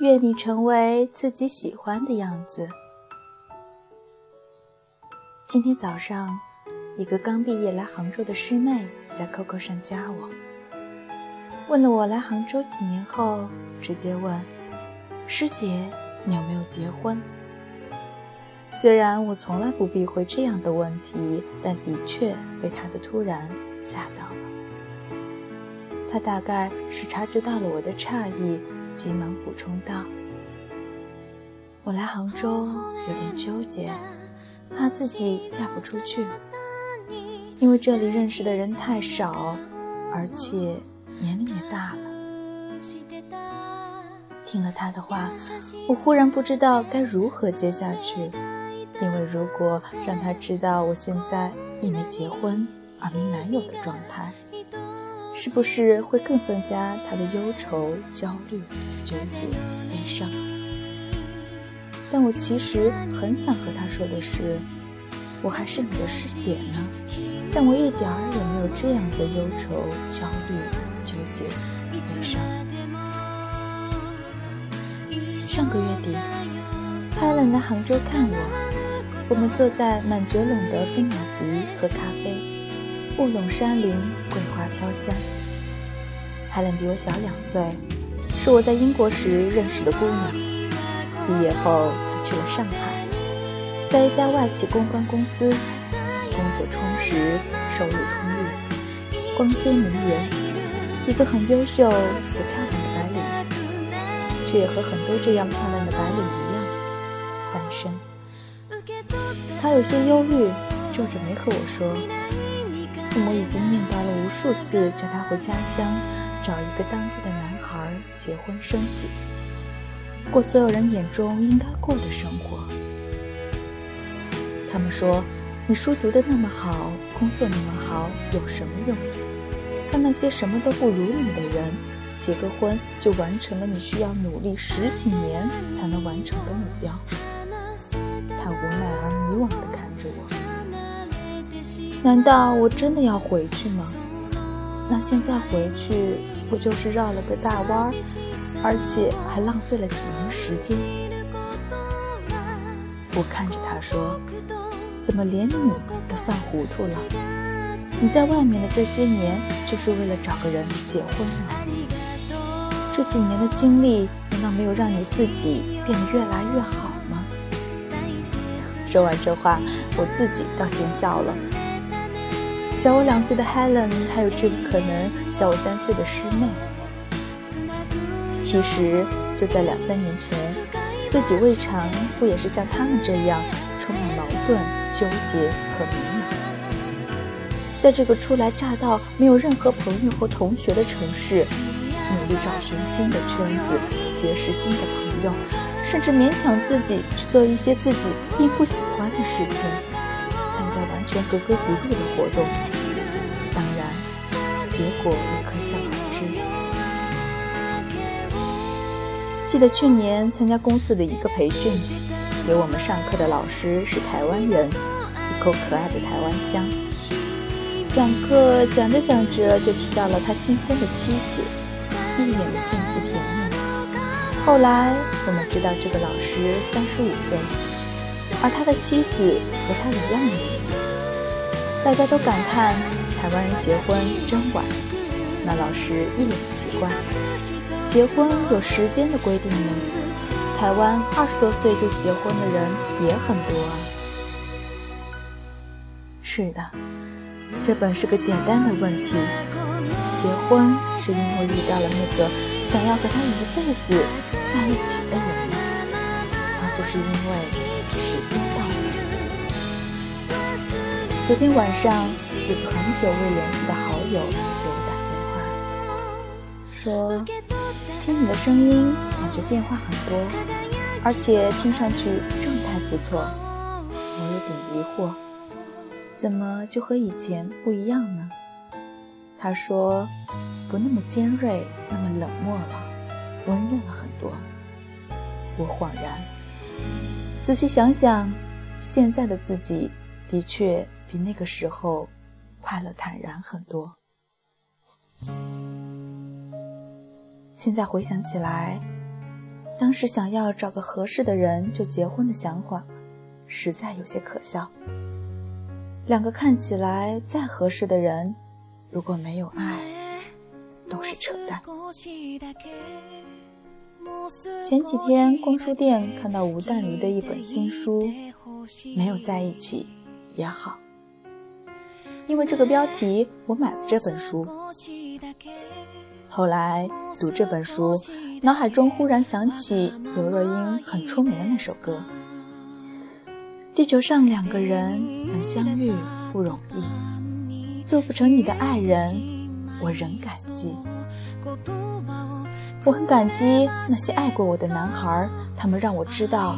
愿你成为自己喜欢的样子。今天早上，一个刚毕业来杭州的师妹在 QQ 上加我，问了我来杭州几年后，直接问：“师姐，你有没有结婚？”虽然我从来不避讳这样的问题，但的确被她的突然吓到了。她大概是察觉到了我的诧异，急忙补充道：“我来杭州有点纠结。”怕自己嫁不出去，因为这里认识的人太少，而且年龄也大了。听了他的话，我忽然不知道该如何接下去，因为如果让他知道我现在一没结婚而没男友的状态，是不是会更增加他的忧愁、焦虑、纠结、悲伤？但我其实很想和他说的是，我还是你的师姐呢，但我一点儿也没有这样的忧愁、焦虑、纠结、悲伤。上个月底，Helen 来杭州看我，我们坐在满觉陇的飞鸟集喝咖啡，雾笼山林，桂花飘香。海伦比我小两岁，是我在英国时认识的姑娘。毕业后，她去了上海，在一家外企公关公司工作充实，收入充裕。光鲜明颜，一个很优秀且漂亮的白领，却也和很多这样漂亮的白领一样单身。她有些忧虑，皱着眉和我说：“父母已经念叨了无数次，叫他回家乡找一个当地的男孩结婚生子。”过所有人眼中应该过的生活。他们说：“你书读得那么好，工作那么好，有什么用？看那些什么都不如你的人，结个婚就完成了你需要努力十几年才能完成的目标。”他无奈而迷惘地看着我。难道我真的要回去吗？那现在回去不就是绕了个大弯儿？而且还浪费了几年时间。我看着他说：“怎么连你都犯糊涂了？你在外面的这些年，就是为了找个人结婚吗？这几年的经历，难道没有让你自己变得越来越好吗？”说完这话，我自己倒先笑了。小我两岁的 Helen，还有这个可能小我三岁的师妹。其实就在两三年前，自己未尝不也是像他们这样充满矛盾、纠结和迷茫。在这个初来乍到、没有任何朋友或同学的城市，努力找寻新的圈子，结识新的朋友，甚至勉强自己去做一些自己并不喜欢的事情，参加完全格格不入的活动。当然，结果也可想而知。记得去年参加公司的一个培训，给我们上课的老师是台湾人，一口可爱的台湾腔。讲课讲着讲着就提到了他新婚的妻子，一脸的幸福甜蜜。后来我们知道这个老师三十五岁，而他的妻子和他一样年纪。大家都感叹台湾人结婚真晚。那老师一脸奇怪。结婚有时间的规定呢？台湾二十多岁就结婚的人也很多啊。是的，这本是个简单的问题。结婚是因为遇到了那个想要和他一辈子在一起的人，而不是因为时间。昨天晚上，有个很久未联系的好友给我打电话，说。听你的声音，感觉变化很多，而且听上去状态不错。我有点疑惑，怎么就和以前不一样呢？他说，不那么尖锐，那么冷漠了，温润了很多。我恍然，仔细想想，现在的自己的确比那个时候快乐坦然很多。现在回想起来，当时想要找个合适的人就结婚的想法，实在有些可笑。两个看起来再合适的人，如果没有爱，都是扯淡。前几天逛书店看到吴淡如的一本新书，没有在一起也好，因为这个标题，我买了这本书。后来读这本书，脑海中忽然想起刘若英很出名的那首歌：“地球上两个人能相遇不容易，做不成你的爱人，我仍感激。”我很感激那些爱过我的男孩，他们让我知道，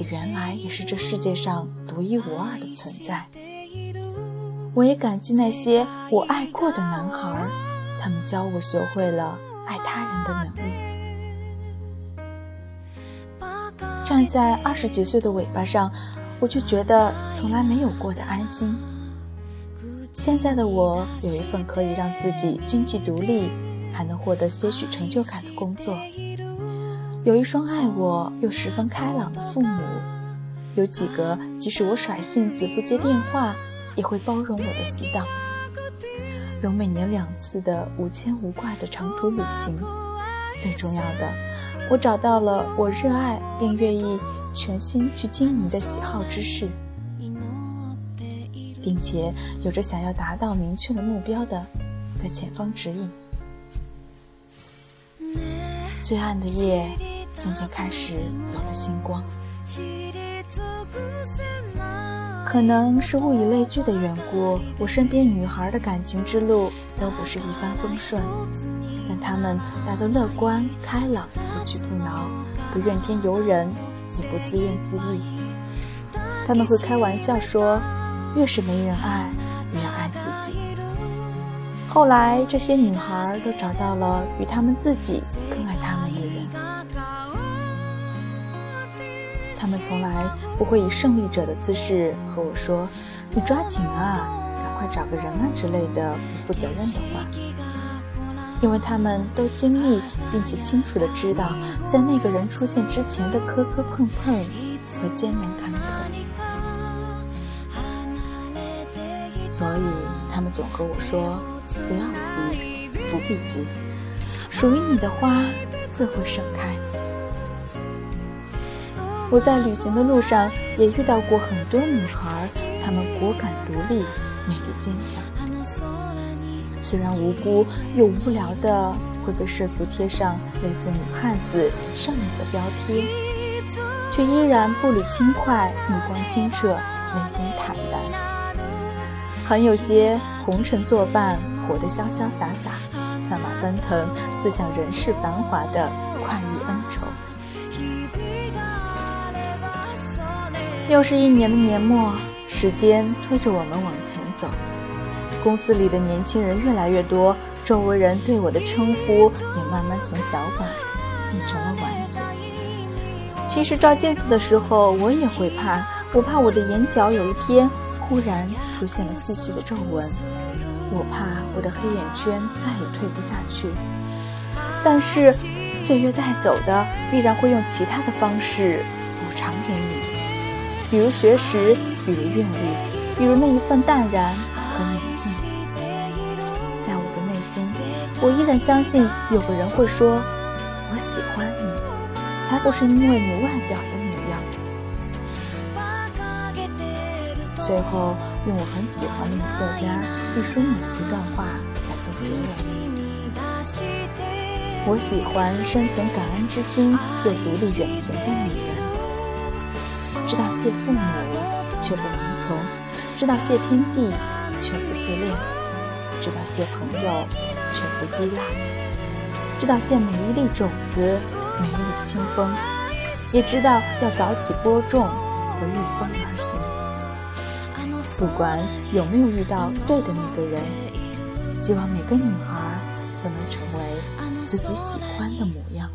我原来也是这世界上独一无二的存在。我也感激那些我爱过的男孩，他们教我学会了爱他人的能力。站在二十几岁的尾巴上，我却觉得从来没有过的安心。现在的我有一份可以让自己经济独立。还能获得些许成就感的工作，有一双爱我又十分开朗的父母，有几个即使我甩性子不接电话，也会包容我的死党，有每年两次的无牵无挂的长途旅行，最重要的，我找到了我热爱并愿意全心去经营的喜好之事，并且有着想要达到明确的目标的，在前方指引。最暗的夜，渐渐开始有了星光。可能是物以类聚的缘故，我身边女孩的感情之路都不是一帆风顺，但她们大都乐观开朗，不屈不挠，不怨天尤人，也不自怨自艾。他们会开玩笑说：“越是没人爱，越要爱自己。”后来，这些女孩都找到了与她们自己更爱她们的人。她们从来不会以胜利者的姿势和我说：“你抓紧啊，赶快找个人啊”之类的不负责任的话，因为他们都经历并且清楚的知道，在那个人出现之前的磕磕碰碰和艰难坎坷。所以，他们总和我说。不要急，不必急，属于你的花自会盛开。我在旅行的路上也遇到过很多女孩，她们果敢独立，美丽坚强。虽然无辜又无聊的会被世俗贴上类似女汉子、剩女的标贴，却依然步履轻快，目光清澈，内心坦然，很有些红尘作伴。活得潇潇洒洒，策马奔腾，自享人世繁华的又是一年的年末，时间推着我们往前走。公司里的年轻人越来越多，周围人对我的称呼也慢慢从小婉变成了婉姐。其实照镜子的时候，我也会怕，我怕我的眼角有一天忽然出现了细细的皱纹。我怕我的黑眼圈再也褪不下去，但是岁月带走的必然会用其他的方式补偿给你，比如学识，比如阅历，比如那一份淡然和宁静。在我的内心，我依然相信有个人会说：“我喜欢你，才不是因为你外表的模样。”最后，用我很喜欢的女作家毕淑敏的一段话来做结尾：我喜欢生存感恩之心又独立远行的女人，知道谢父母却不盲从，知道谢天地却不自恋，知道谢朋友却不依赖，知道谢每一粒种子，每一缕清风，也知道要早起播种和御风而行。不管有没有遇到对的那个人，希望每个女孩都能成为自己喜欢的模样。